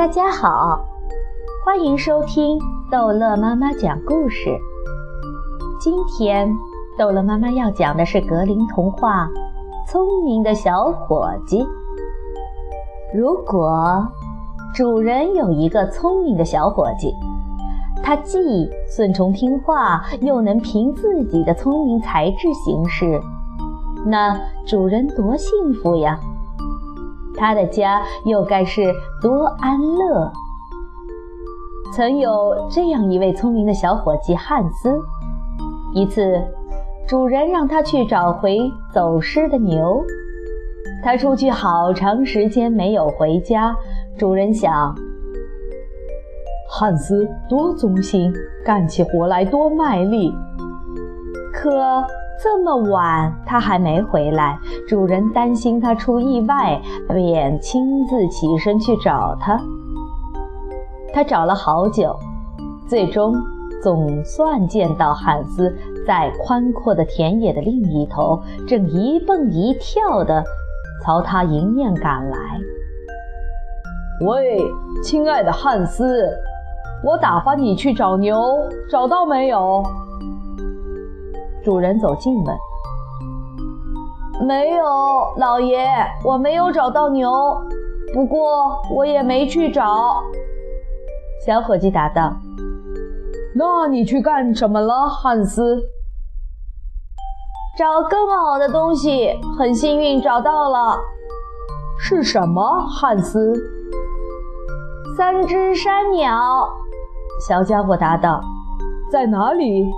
大家好，欢迎收听逗乐妈妈讲故事。今天逗乐妈妈要讲的是格林童话《聪明的小伙计》。如果主人有一个聪明的小伙计，他既顺从听话，又能凭自己的聪明才智行事，那主人多幸福呀！他的家又该是多安乐。曾有这样一位聪明的小伙计汉斯。一次，主人让他去找回走失的牛。他出去好长时间没有回家。主人想，汉斯多忠心，干起活来多卖力。可这么晚，他还没回来。主人担心他出意外，便亲自起身去找他。他找了好久，最终总算见到汉斯，在宽阔的田野的另一头，正一蹦一跳的朝他迎面赶来。喂，亲爱的汉斯，我打发你去找牛，找到没有？主人走近问：“没有，老爷，我没有找到牛。不过我也没去找。”小伙计答道。“那你去干什么了，汉斯？”“找更好的东西，很幸运找到了。”“是什么，汉斯？”“三只山鸟。”小家伙答道。“在哪里？”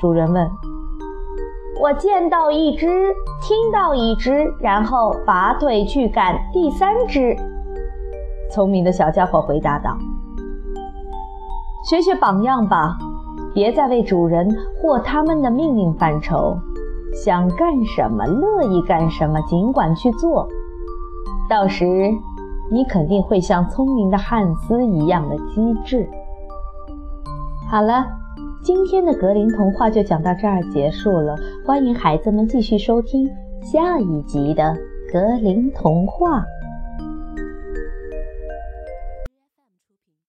主人问。我见到一只，听到一只，然后拔腿去赶第三只。聪明的小家伙回答道：“学学榜样吧，别再为主人或他们的命令犯愁。想干什么，乐意干什么，尽管去做。到时，你肯定会像聪明的汉斯一样的机智。”好了。今天的格林童话就讲到这儿结束了，欢迎孩子们继续收听下一集的格林童话。